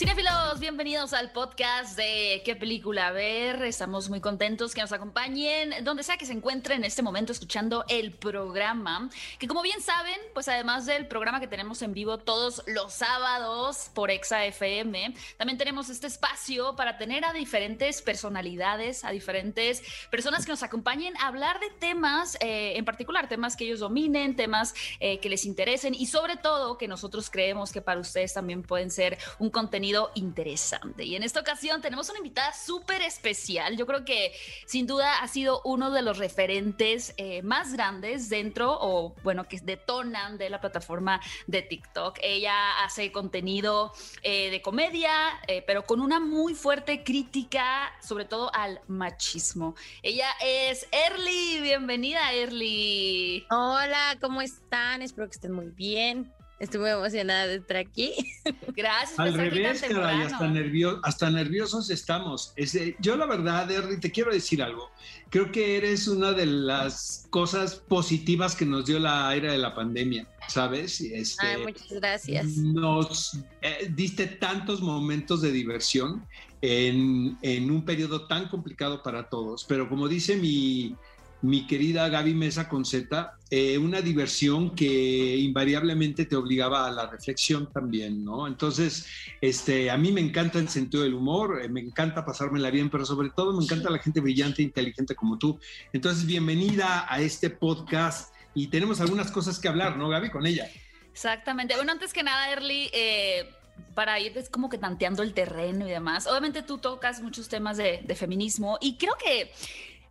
Cinefilos, bienvenidos al podcast de ¿Qué película ver? Estamos muy contentos que nos acompañen donde sea que se encuentren en este momento escuchando el programa, que como bien saben, pues además del programa que tenemos en vivo todos los sábados por Exa FM, también tenemos este espacio para tener a diferentes personalidades, a diferentes personas que nos acompañen a hablar de temas, eh, en particular temas que ellos dominen, temas eh, que les interesen y sobre todo que nosotros creemos que para ustedes también pueden ser un contenido interesante. Y en esta ocasión tenemos una invitada súper especial. Yo creo que sin duda ha sido uno de los referentes eh, más grandes dentro o bueno, que detonan de la plataforma de TikTok. Ella hace contenido eh, de comedia, eh, pero con una muy fuerte crítica, sobre todo al machismo. Ella es Erly. Bienvenida, Erly. Hola, ¿cómo están? Espero que estén muy bien. Estoy muy emocionada de estar aquí. Gracias. Al revés, caray, hasta, nervio, hasta nerviosos estamos. yo la verdad, Erly, te quiero decir algo. Creo que eres una de las cosas positivas que nos dio la era de la pandemia, ¿sabes? Este, Ay, muchas gracias. Nos eh, diste tantos momentos de diversión en, en un periodo tan complicado para todos. Pero como dice mi mi querida Gaby Mesa con Z, eh, una diversión que invariablemente te obligaba a la reflexión también, ¿no? Entonces, este, a mí me encanta el sentido del humor, eh, me encanta pasármela bien, pero sobre todo me encanta la gente brillante e inteligente como tú. Entonces, bienvenida a este podcast y tenemos algunas cosas que hablar, ¿no, Gaby? Con ella. Exactamente. Bueno, antes que nada, Erly, eh, para ir es como que tanteando el terreno y demás. Obviamente tú tocas muchos temas de, de feminismo y creo que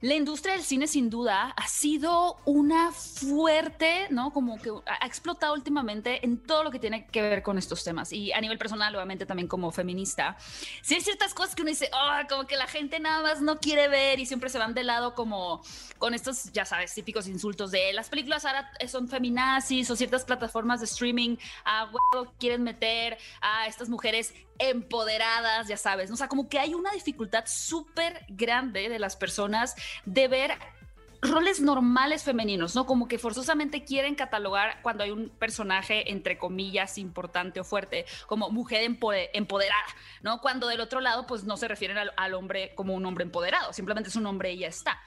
la industria del cine sin duda ha sido una fuerte, ¿no? Como que ha explotado últimamente en todo lo que tiene que ver con estos temas. Y a nivel personal, obviamente también como feminista, sí hay ciertas cosas que uno dice, oh, como que la gente nada más no quiere ver y siempre se van de lado como con estos, ya sabes, típicos insultos de las películas ahora son feminazis o ciertas plataformas de streaming a huevo quieren meter a estas mujeres empoderadas, ya sabes, o sea, como que hay una dificultad súper grande de las personas de ver roles normales femeninos, ¿no? Como que forzosamente quieren catalogar cuando hay un personaje, entre comillas, importante o fuerte, como mujer empoderada, ¿no? Cuando del otro lado, pues no se refieren al, al hombre como un hombre empoderado, simplemente es un hombre y ya está.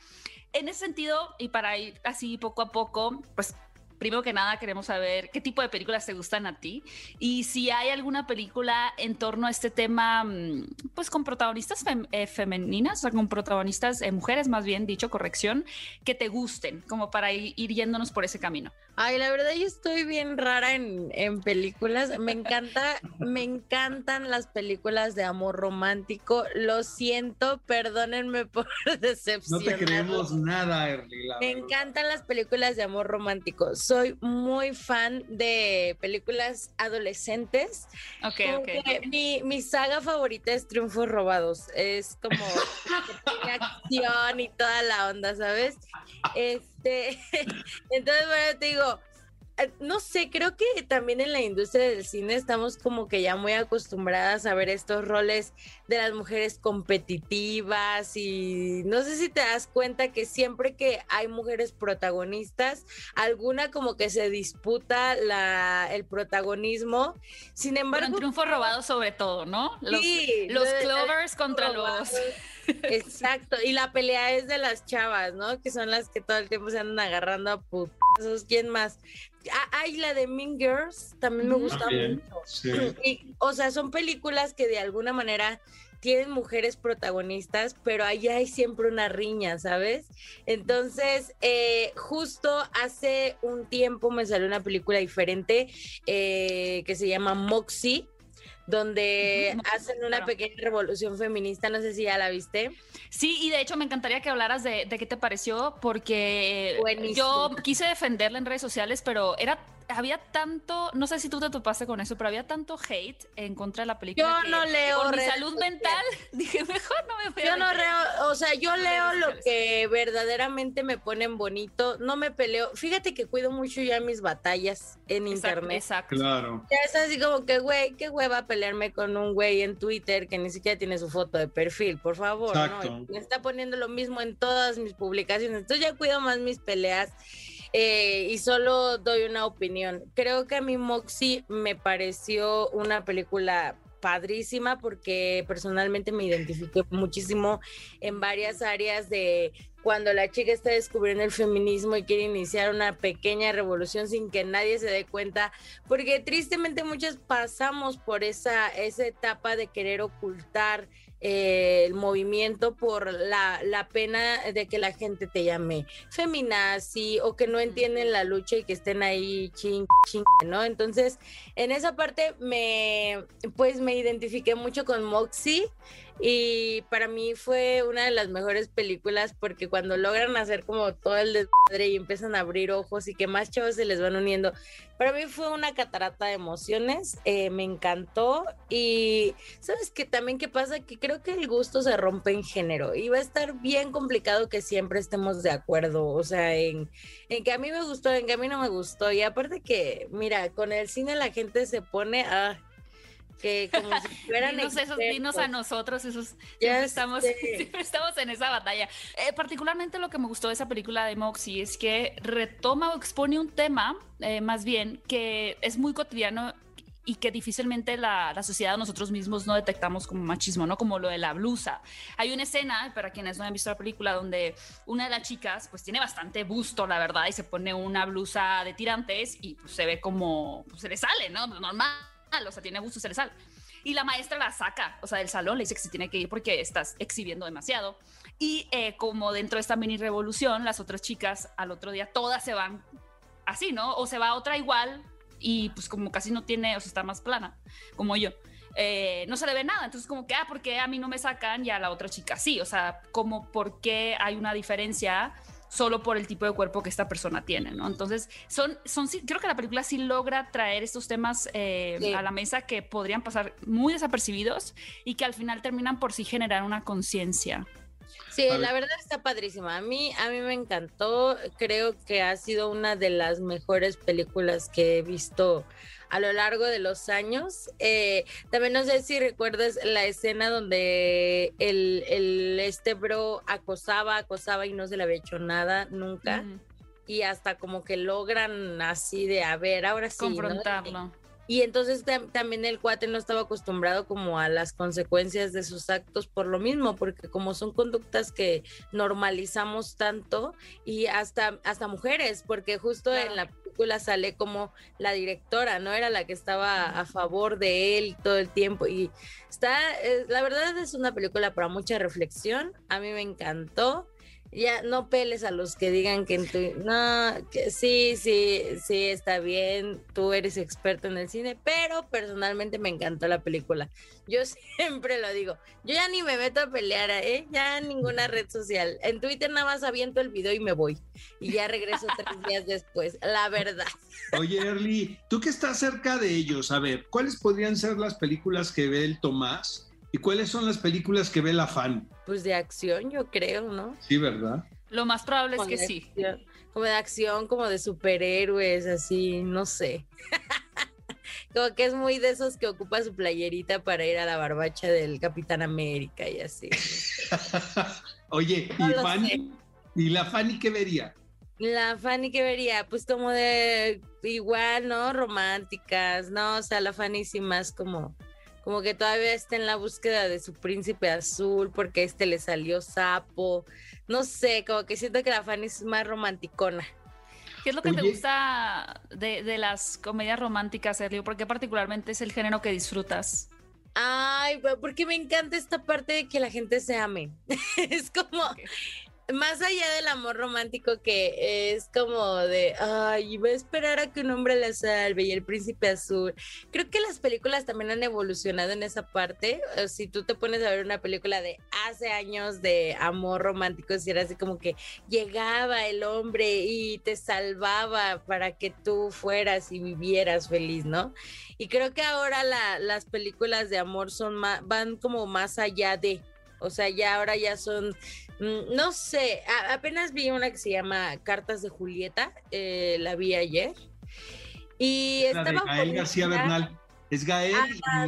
En ese sentido, y para ir así poco a poco, pues primero que nada queremos saber qué tipo de películas te gustan a ti y si hay alguna película en torno a este tema, mm, pues con protagonistas eh, femeninas, o sea, con protagonistas eh, mujeres, más bien dicho, corrección, que te gusten, como para ir, yéndonos por ese camino. Ay, la verdad yo estoy bien rara en, en películas. Me encanta, me encantan las películas de amor romántico. Lo siento, perdónenme por decepción. No te creemos nada, Erly. Me encantan las películas de amor romántico soy muy fan de películas adolescentes. Ok, ok. Mi, mi, saga favorita es Triunfos Robados. Es como acción y toda la onda, ¿sabes? Este, entonces, bueno, te digo, no sé, creo que también en la industria del cine estamos como que ya muy acostumbradas a ver estos roles de las mujeres competitivas y no sé si te das cuenta que siempre que hay mujeres protagonistas, alguna como que se disputa la, el protagonismo. Sin embargo... un triunfo robado sobre todo, ¿no? Los, sí, los clovers contra los... Exacto, y la pelea es de las chavas, ¿no? Que son las que todo el tiempo se andan agarrando a putazos. ¿Quién más? Hay la de Mean Girls, también me gusta mucho. o sea, son películas que de alguna manera tienen mujeres protagonistas, pero ahí hay siempre una riña, ¿sabes? Entonces, eh, justo hace un tiempo me salió una película diferente eh, que se llama Moxie donde hacen una pequeña revolución feminista, no sé si ya la viste. Sí, y de hecho me encantaría que hablaras de, qué te pareció, porque yo quise defenderla en redes sociales, pero era había tanto, no sé si tú te topaste con eso, pero había tanto hate en contra de la película. Yo no leo. Mental, dije, mejor no me voy Yo no leo, o sea, yo leo lo que verdaderamente me ponen bonito, no me peleo. Fíjate que cuido mucho ya mis batallas en internet. Exacto. Claro. Ya es así como que, güey, qué hueva pelearme con un güey en Twitter que ni siquiera tiene su foto de perfil, por favor. Exacto. Me está poniendo lo mismo en todas mis publicaciones. Entonces ya cuido más mis peleas eh, y solo doy una opinión. Creo que a mí Moxie me pareció una película padrísima porque personalmente me identifiqué muchísimo en varias áreas de cuando la chica está descubriendo el feminismo y quiere iniciar una pequeña revolución sin que nadie se dé cuenta, porque tristemente muchas pasamos por esa, esa etapa de querer ocultar eh, el movimiento por la, la, pena de que la gente te llame feminazi o que no entienden la lucha y que estén ahí ching, ching, ¿no? Entonces, en esa parte me, pues me identifiqué mucho con Moxie y para mí fue una de las mejores películas porque cuando logran hacer como todo el desmadre y empiezan a abrir ojos y que más chavos se les van uniendo, para mí fue una catarata de emociones, eh, me encantó y sabes que también qué pasa, que creo que el gusto se rompe en género y va a estar bien complicado que siempre estemos de acuerdo, o sea, en, en que a mí me gustó, en que a mí no me gustó y aparte que, mira, con el cine la gente se pone a que como si fueran dinos, esos, dinos a nosotros, esos siempre estamos, estamos en esa batalla. Eh, particularmente lo que me gustó de esa película de Moxie es que retoma o expone un tema, eh, más bien, que es muy cotidiano y que difícilmente la, la, sociedad nosotros mismos no detectamos como machismo, ¿no? Como lo de la blusa. Hay una escena, para quienes no han visto la película, donde una de las chicas pues tiene bastante busto, la verdad, y se pone una blusa de tirantes y pues, se ve como, pues, se le sale, ¿no? Normal o sea, tiene abuso sal Y la maestra la saca, o sea, del salón, le dice que se tiene que ir porque estás exhibiendo demasiado. Y eh, como dentro de esta mini revolución, las otras chicas al otro día todas se van así, ¿no? O se va otra igual y pues como casi no tiene, o sea, está más plana, como yo. Eh, no se le ve nada. Entonces, como que, ah, ¿por qué a mí no me sacan y a la otra chica sí? O sea, como por qué hay una diferencia solo por el tipo de cuerpo que esta persona tiene, ¿no? Entonces, son, son, creo que la película sí logra traer estos temas eh, a la mesa que podrían pasar muy desapercibidos y que al final terminan por sí generar una conciencia. Sí, la verdad está padrísima. A mí, a mí me encantó. Creo que ha sido una de las mejores películas que he visto a lo largo de los años. Eh, también no sé si recuerdas la escena donde el, el, este bro acosaba, acosaba y no se le había hecho nada nunca. Y hasta como que logran así de, a ver, ahora sí. Confrontarlo. Y entonces también el cuate no estaba acostumbrado como a las consecuencias de sus actos por lo mismo, porque como son conductas que normalizamos tanto y hasta, hasta mujeres, porque justo en la película sale como la directora, ¿no? Era la que estaba a favor de él todo el tiempo y está, eh, la verdad es una película para mucha reflexión, a mí me encantó ya no peles a los que digan que en tu no que sí sí sí está bien tú eres experto en el cine pero personalmente me encantó la película. Yo siempre lo digo yo ya ni me meto a pelear eh ya en ninguna red social. En Twitter nada más aviento el video y me voy. Y ya regreso tres días después la verdad. Oye Erly tú que estás cerca de ellos a ver cuáles podrían ser las películas que ve el Tomás ¿Y cuáles son las películas que ve la fan? Pues de acción, yo creo, ¿no? Sí, ¿verdad? Lo más probable es que sí. como de acción, como de superhéroes, así, no sé. como que es muy de esos que ocupa su playerita para ir a la barbacha del Capitán América y así. Oye, ¿y Fanny? ¿Y la Fanny qué vería? La Fanny que vería, pues como de igual, ¿no? Románticas, ¿no? O sea, la Fanny sí más como como que todavía está en la búsqueda de su príncipe azul porque este le salió sapo. No sé, como que siento que la Fanny es más romanticona. ¿Qué es lo que te gusta de, las comedias románticas, Sergio? ¿Por qué particularmente es el género que disfrutas? Ay, porque me encanta esta parte de que la gente se ame. es como, más allá del amor romántico que es como de, ay, voy a esperar a que un hombre la salve y el príncipe azul. Creo que las películas también han evolucionado en esa parte. Si tú te pones a ver una película de hace años de amor romántico, si era así como que llegaba el hombre y te salvaba para que tú fueras y vivieras feliz, ¿no? Y creo que ahora las películas de amor son van como más allá de, o sea, ya ahora ya son Mm, no sé, apenas vi una que se llama Cartas de Julieta, eh, la vi ayer. Y estaba. De García Bernal. Es Gael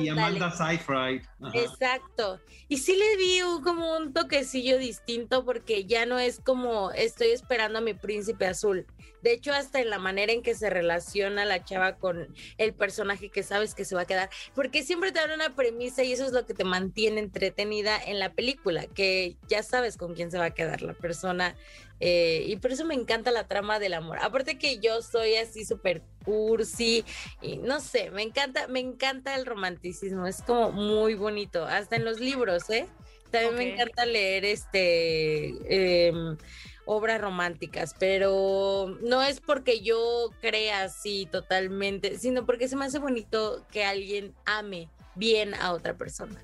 y Amanda Seyfried. Exacto. Y sí le vi como un toquecillo distinto porque ya no es como estoy esperando a mi príncipe azul. De hecho, hasta en la manera en que se relaciona la chava con el personaje que sabes que se va a quedar, porque siempre te dan una premisa y eso es lo que te mantiene entretenida en la película, que ya sabes con quién se va a quedar la persona. Eh, y por eso me encanta la trama del amor. Aparte que yo soy así súper cursi y no sé, me encanta, me encanta el romanticismo, es como muy bonito, hasta en los libros, ¿eh? También me encanta leer este... Em, obras románticas, pero no es porque yo crea así totalmente, sino porque se me hace bonito que alguien ame bien a otra persona.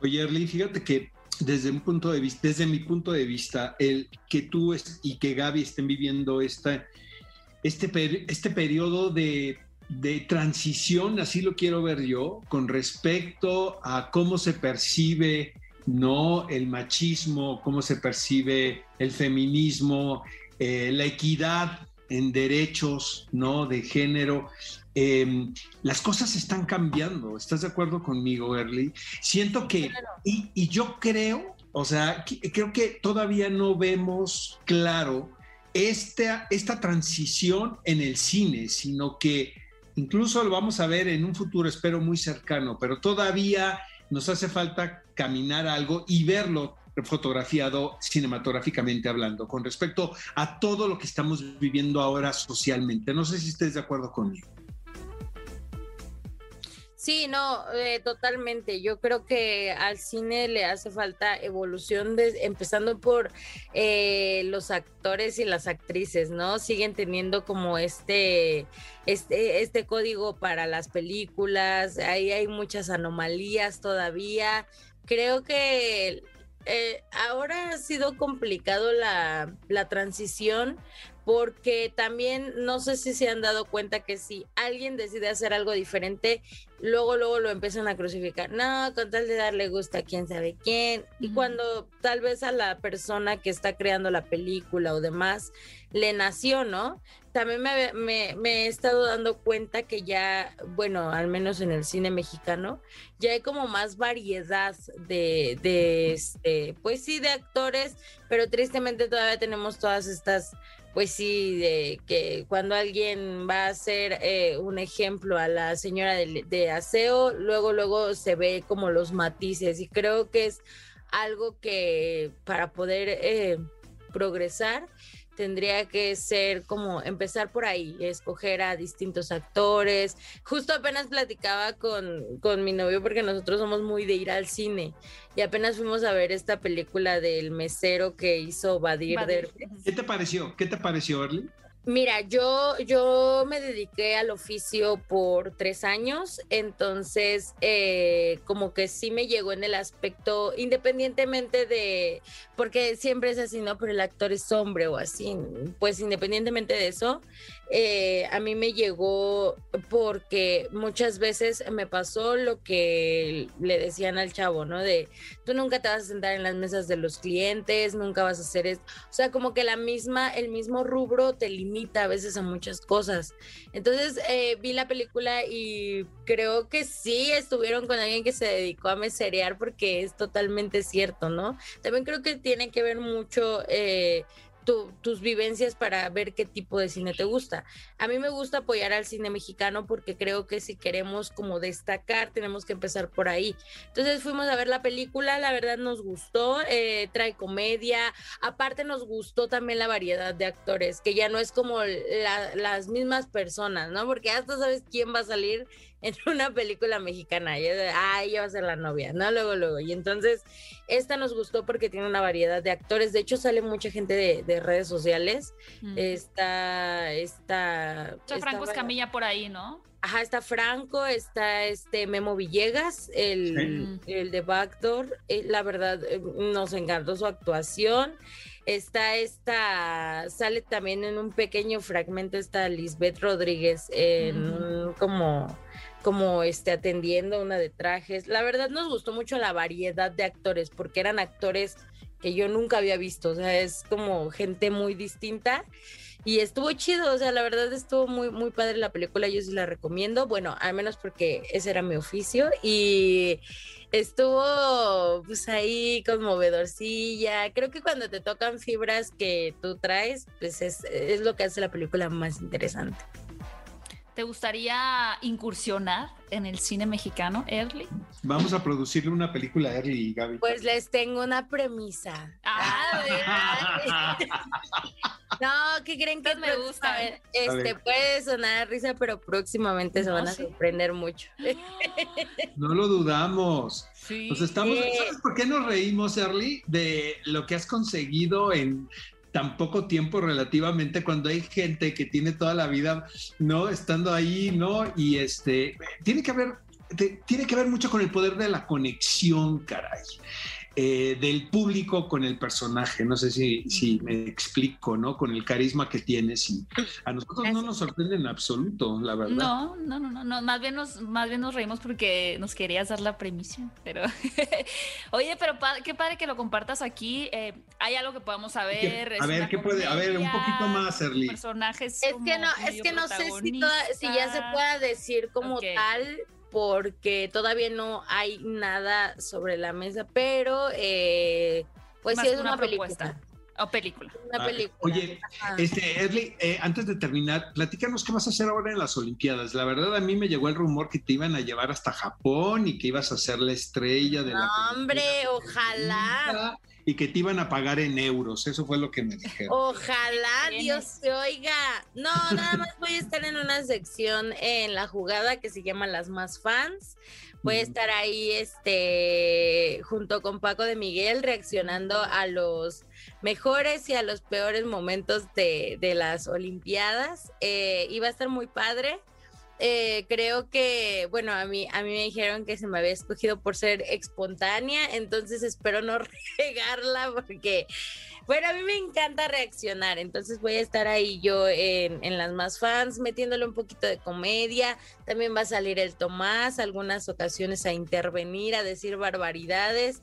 Oye, Erly, fíjate que desde un punto de vista, desde mi punto de vista, el que tú y que Gaby estén viviendo esta, este, este periodo de, de transición, así lo quiero ver yo, con respecto a cómo se percibe no el machismo, cómo se percibe el feminismo, eh, la equidad en derechos ¿no? de género. Em, las cosas están cambiando. ¿Estás de acuerdo conmigo, Early? Siento que, y, yo creo, o sea, creo que todavía no vemos claro esta, esta transición en el cine, sino que incluso lo vamos a ver en un futuro, espero, muy cercano, pero todavía nos hace falta caminar algo y verlo fotografiado cinematográficamente hablando con respecto a todo lo que estamos viviendo ahora socialmente. No sé si estés de acuerdo conmigo. Sí, no, eh, totalmente. Yo creo que al cine le hace falta evolución, empezando por eh, los actores y las actrices, ¿no? Siguen teniendo como este, este, este código para las películas, ahí hay muchas anomalías todavía. Creo que eh, ahora ha sido complicado la, la transición porque también no sé si se han dado cuenta que si alguien decide hacer algo diferente, luego, luego lo empiezan a crucificar. No, con tal de darle gusto a quién sabe quién. Y cuando tal vez a la persona que está creando la película o demás le nació, ¿no? También me, me, he estado dando cuenta que ya, bueno, al menos en el cine mexicano, ya hay como más variedad de, de este, pues sí, de actores, pero tristemente todavía tenemos todas estas pues sí, de que cuando alguien va a hacer eh, un ejemplo a la señora de, aseo, luego, luego se ve como los matices y creo que es algo que para poder eh, progresar tendría que ser como empezar por ahí, escoger a distintos actores. Justo apenas platicaba con, con mi novio porque nosotros somos muy de ir al cine y apenas fuimos a ver esta película del mesero que hizo Badir. ¿Qué te pareció? ¿Qué te pareció, Arly? Mira, yo, yo me dediqué al oficio por tres años, entonces eh, como que sí me llegó en el aspecto, independientemente de, porque siempre es así, ¿no? Pero el actor es hombre o así, pues independientemente de eso, eh, a mí me llegó porque muchas veces me pasó lo que le decían al chavo, ¿no? De tú nunca te vas a sentar en las mesas de los clientes, nunca vas a hacer esto. O sea, como que la misma, el mismo rubro te limita a veces a muchas cosas. Entonces eh, vi la película y creo que sí estuvieron con alguien que se dedicó a meserear porque es totalmente cierto, ¿no? También creo que tiene que ver mucho. Eh, tus vivencias para ver qué tipo de cine te gusta. A mí me gusta apoyar al cine mexicano porque creo que si queremos como destacar, tenemos que empezar por ahí. Entonces fuimos a ver la película, la verdad nos gustó, eh, trae comedia, aparte nos gustó también la variedad de actores, que ya no es como las mismas personas, ¿no? Porque hasta sabes quién va a salir en una película mexicana. Y ah, ella va a ser la novia, ¿no? Luego, luego. Y entonces, esta nos gustó porque tiene una variedad de actores. De hecho, sale mucha gente de, redes sociales. Está, está. Franco Escamilla por ahí, ¿no? Ajá, está Franco, está este Memo Villegas, el, el de Backdoor. Eh, la verdad, eh, nos encantó su actuación. Está esta, sale también en un pequeño fragmento, está Lisbeth Rodríguez en como como este atendiendo una de trajes. La verdad nos gustó mucho la variedad de actores porque eran actores que yo nunca había visto, o sea, es como gente muy distinta. Y estuvo chido, o sea, la verdad estuvo muy, muy padre la película, yo sí la recomiendo, bueno, al menos porque ese era mi oficio. Y estuvo pues ahí conmovedorcilla, creo que cuando te tocan fibras que tú traes, pues es, es lo que hace la película más interesante. ¿Te gustaría incursionar en el cine mexicano, Early? Vamos a producirle una película a Early, Gaby. Pues les tengo una premisa. Ah, no, ¿qué creen que me gusta? Este puede sonar risa, pero próximamente se van a sorprender mucho. No lo dudamos. Sí. estamos, ¿Sabes por qué nos reímos, Early? De lo que has conseguido en tan poco tiempo relativamente cuando hay gente que tiene toda la vida, ¿no? Estando ahí, ¿no? Y este, tiene que haber, tiene que ver mucho con el poder de la conexión, caray. Eh, del público con el personaje. No sé si, si me explico, ¿no? Con el carisma que tienes. Y a nosotros no nos sorprende en absoluto, la verdad. No, no, no, no, Más bien nos, más bien nos reímos porque nos querías dar la premisa. Pero, oye, pero qué padre que lo compartas aquí. Eh, hay algo que podamos saber. A ver, ¿qué puede? A ver, un poquito más, Erly. Personajes. Es que no, es que no sé si, si ya se pueda decir como tal porque todavía no hay nada sobre la mesa, pero eh, pues sí es una, película. O película. Una ah, película. Oye, este, Erly, eh, antes de terminar, platícanos qué vas a hacer ahora en las Olimpiadas. La verdad, a mí me llegó el rumor que te iban a llevar hasta Japón y que ibas a ser la estrella de la. Hombre, ojalá y que te iban a pagar en euros. Eso fue lo que me dijeron. Ojalá Dios te oiga. No, nada más voy a estar en una sección en la jugada que se llama Las Más Fans. Voy a estar ahí este junto con Paco de Miguel reaccionando a los mejores y a los peores momentos de, las Olimpiadas. Eh, iba a estar muy padre. Eh, creo que, bueno, a mí, a mí me dijeron que se me había escogido por ser espontánea, entonces espero no regarla porque, bueno, a mí me encanta reaccionar, entonces voy a estar ahí yo en, las más fans metiéndole un poquito de comedia, también va a salir el Tomás, algunas ocasiones a intervenir, a decir barbaridades.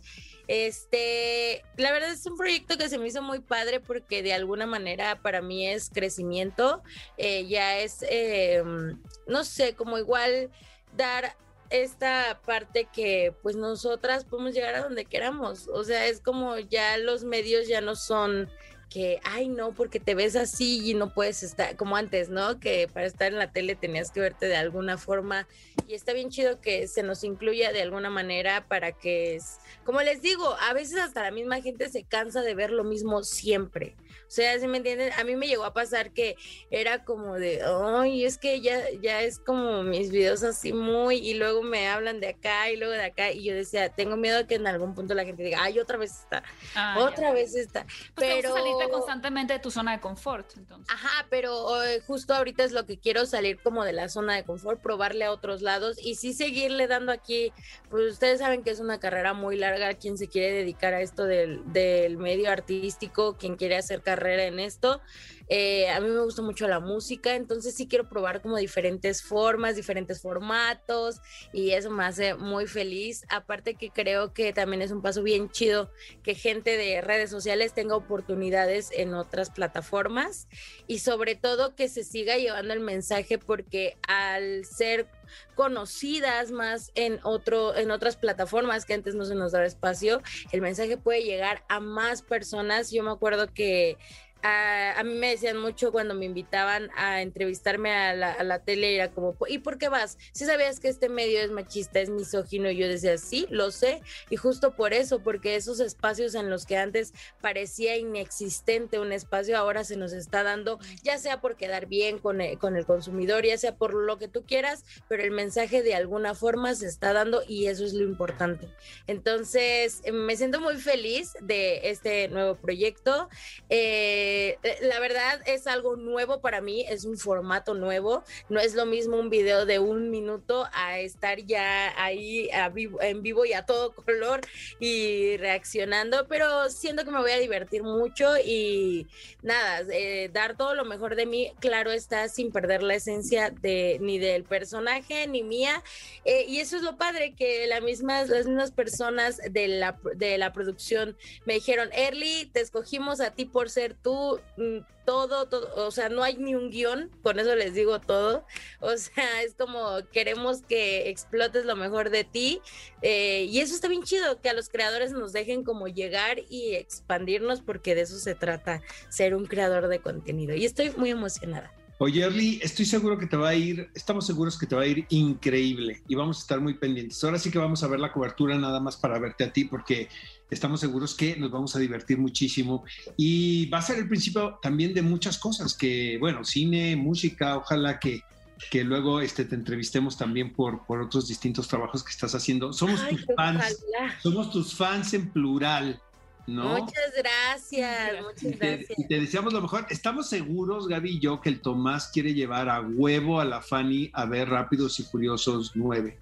Este, la verdad es un proyecto que se me hizo muy padre porque de alguna manera para mí es crecimiento, eh, ya es, em, no sé, como igual dar esta parte que pues nosotras podemos llegar a donde queramos, o sea, es como ya los medios ya no son que, ay, no, porque te ves así y no puedes estar como antes, ¿no? Que para estar en la tele tenías que verte de alguna forma y está bien chido que se nos incluya de alguna manera para que, como les digo, a veces hasta la misma gente se cansa de ver lo mismo siempre. O sea, si me entienden, a mí me llegó a pasar que era como de, ay, es que ya, ya es como mis videos así muy, y luego me hablan de acá y luego de acá, y yo decía, tengo miedo que en algún punto la gente diga, ay, otra vez está, ah, otra vez está. Pues pero salirte constantemente de tu zona de confort, entonces. Ajá, pero eh, justo ahorita es lo que quiero salir como de la zona de confort, probarle a otros lados y sí seguirle dando aquí, pues ustedes saben que es una carrera muy larga, quien se quiere dedicar a esto del, del medio artístico, quien quiere acercar carrera en esto. Eh, a mí me gusta mucho la música, entonces sí quiero probar como diferentes formas, diferentes formatos y eso me hace muy feliz. Aparte que creo que también es un paso bien chido que gente de redes sociales tenga oportunidades en otras plataformas y sobre todo que se siga llevando el mensaje porque al ser conocidas más en otro en otras plataformas que antes no se nos daba espacio, el mensaje puede llegar a más personas. Yo me acuerdo que a, mí me decían mucho cuando me invitaban a entrevistarme a la, a tele, era como, ¿y por qué vas? Si sabías que este medio es machista, es misógino, y yo decía, sí, lo sé, y justo por eso, porque esos espacios en los que antes parecía inexistente un espacio, ahora se nos está dando, ya sea por quedar bien con el, con el consumidor, ya sea por lo que tú quieras, pero el mensaje de alguna forma se está dando y eso es lo importante. Entonces, me siento muy feliz de este nuevo proyecto. Eh, eh, eh, la verdad es algo nuevo para mí, es un formato nuevo, no es lo mismo un video de un minuto a estar ya ahí en vivo y a todo color y reaccionando, pero siento que me voy a divertir mucho y nada, eh, dar todo lo mejor de mí, claro está, sin perder la esencia de ni del personaje ni mía, y eso es lo padre, que la misma, las mismas personas de la, de la producción me dijeron, Early, te escogimos a ti por ser tú, mm, todo, todo, o sea, no hay ni un guion, con eso les digo todo, o sea, es como queremos que explotes lo mejor de ti, eh, y eso está bien chido, que a los creadores nos dejen como llegar y expandirnos, porque de eso se trata, ser un creador de contenido, y estoy muy emocionada. Oye, Erly, estoy seguro que te va a ir, estamos seguros que te va a ir increíble y vamos a estar muy pendientes. Ahora sí que vamos a ver la cobertura nada más para verte a ti porque estamos seguros que nos vamos a divertir muchísimo y va a ser el principio también de muchas cosas que, bueno, cine, música, ojalá que, que luego este, te entrevistemos también por, por otros distintos trabajos que estás haciendo. Somos tus fans, somos tus fans en plural. ¿No? Muchas gracias, muchas gracias. Y te, deseamos lo mejor. Estamos seguros, Gaby y yo, que el Tomás quiere llevar a huevo a la Fanny a ver Rápidos y Furiosos 9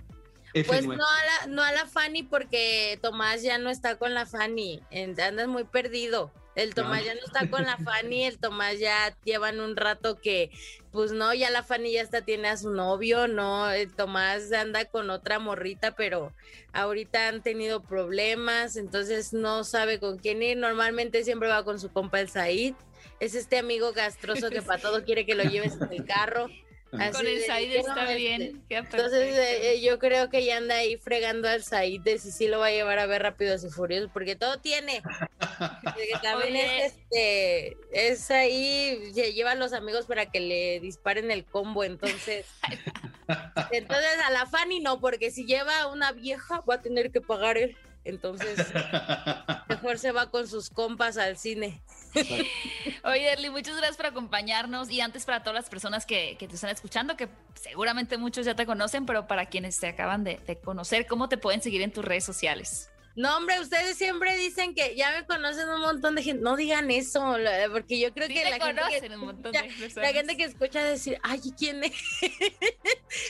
pues no a, la, no a la Fanny porque Tomás ya no está con la Fanny, andas muy perdido. El Tomás ya no está con la Fanny, el Tomás ya llevan un rato que, pues no, ya la Fanny ya está tiene a su novio, no, el Tomás anda con otra morrita, pero ahorita han tenido problemas, entonces no sabe con quién ir. Normalmente siempre va con su compa el Said. Es este amigo gastroso que para todo quiere que lo lleves en el carro. Con el Said está bien. Entonces eh, eh, yo creo que ya anda ahí fregando al Said de si sí lo va a llevar a ver Rápidos y Furiosos, porque todo tiene. también es, este, es ahí, se lleva a los amigos para que le disparen el combo, entonces. entonces a la Fanny no, porque si lleva una vieja va a tener que pagar él. Entonces, mejor se va con sus compas al cine. Oye, Erly, muchas gracias por acompañarnos. Y antes, para todas las personas que, te están escuchando, que seguramente muchos ya te conocen, pero para quienes te acaban de, conocer, ¿cómo te pueden seguir en tus redes sociales? No, hombre, ustedes siempre dicen que ya me conocen un montón de gente. No digan eso, porque yo creo que la gente, que, la gente que escucha decir, ay, ¿quién es?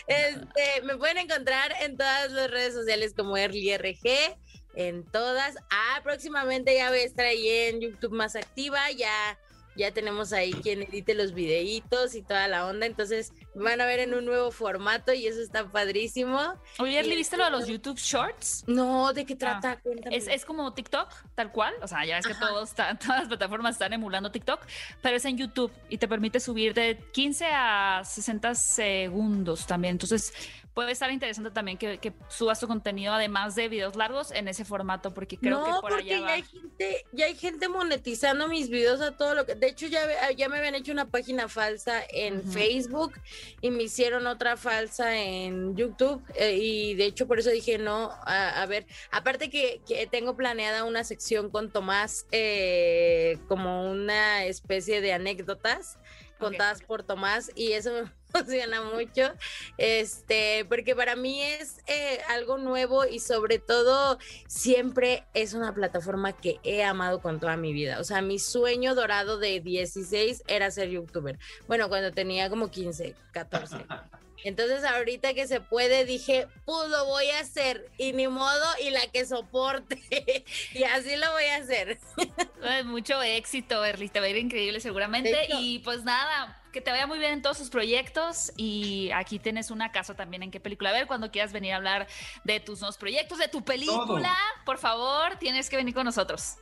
este, me pueden encontrar en todas las redes sociales como ErlyRG en todas. Ah, próximamente ya voy a estar ahí en YouTube más activa, ya ya tenemos ahí quien edite los videitos y toda la onda, entonces van a ver en un nuevo formato y eso está padrísimo. Oye, ¿le viste lo de los YouTube Shorts? No, ¿de qué trata? Ah, es, es, como TikTok, tal cual, o sea, ya ves que todos todas las plataformas están emulando TikTok, pero es en YouTube y te permite subir de 15 a 60 segundos también, entonces puede estar interesante también que, subas tu contenido además de videos largos en ese formato, porque creo que por porque allá ya hay gente, ya hay gente monetizando mis videos a todo lo que, de hecho ya, ya me habían hecho una página falsa en Facebook y me hicieron otra falsa en YouTube eh, y de hecho por eso dije no, a, ver, aparte que, tengo planeada una sección con Tomás eh, como una especie de anécdotas contadas por Tomás y eso me emociona mucho, este, porque para mí es eh, algo nuevo y sobre todo siempre es una plataforma que he amado con toda mi vida. O sea, mi sueño dorado de 16 era ser youtuber. Bueno, cuando tenía como 15, 14. Entonces ahorita que se puede dije, pues lo voy a hacer y ni modo y la que soporte y así lo voy a hacer. Pues, mucho éxito, Erlis, te va a ir increíble seguramente y pues nada, que te vaya muy bien en todos sus proyectos y aquí tienes una casa también en qué película. A ver, cuando quieras venir a hablar de tus nuevos proyectos, de tu película, por favor, tienes que venir con nosotros.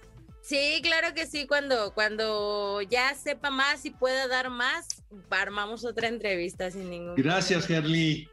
Sí, claro que sí, cuando, cuando ya sepa más y pueda dar más, armamos otra entrevista sin ningún Gracias, Gerly.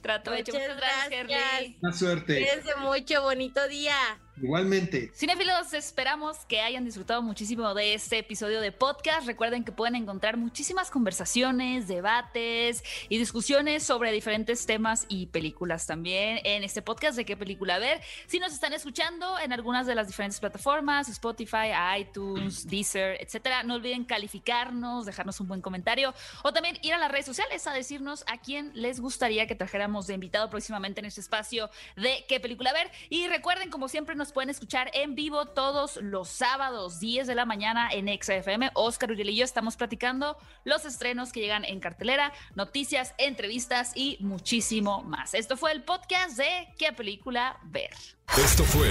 Trato hecho. Muchas gracias, Gerly. Buena suerte. Cuídense mucho, bonito día. Igualmente. Cinefilos, esperamos que hayan disfrutado muchísimo de este episodio de podcast. Recuerden que pueden encontrar muchísimas conversaciones, debates y discusiones sobre diferentes temas y películas también en este podcast de qué película ver. Si nos están escuchando en algunas de las diferentes plataformas, Spotify, iTunes, Deezer, etcétera, no olviden calificarnos, dejarnos un buen comentario o también ir a las redes sociales a decirnos a quién les gustaría que trajéramos de invitado próximamente en este espacio de qué película ver. Y recuerden, como siempre, nos pueden escuchar en vivo todos los sábados, 10 de la mañana en XFM. Oscar Uriel y yo estamos platicando los estrenos que llegan en cartelera, noticias, entrevistas y muchísimo más. Esto fue el podcast de ¿Qué película ver? Esto fue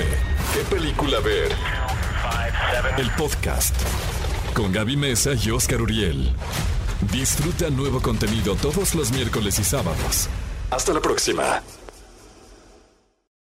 ¿Qué película ver? El podcast con Gaby Mesa y Oscar Uriel. Disfruta nuevo contenido todos los miércoles y sábados. Hasta la próxima.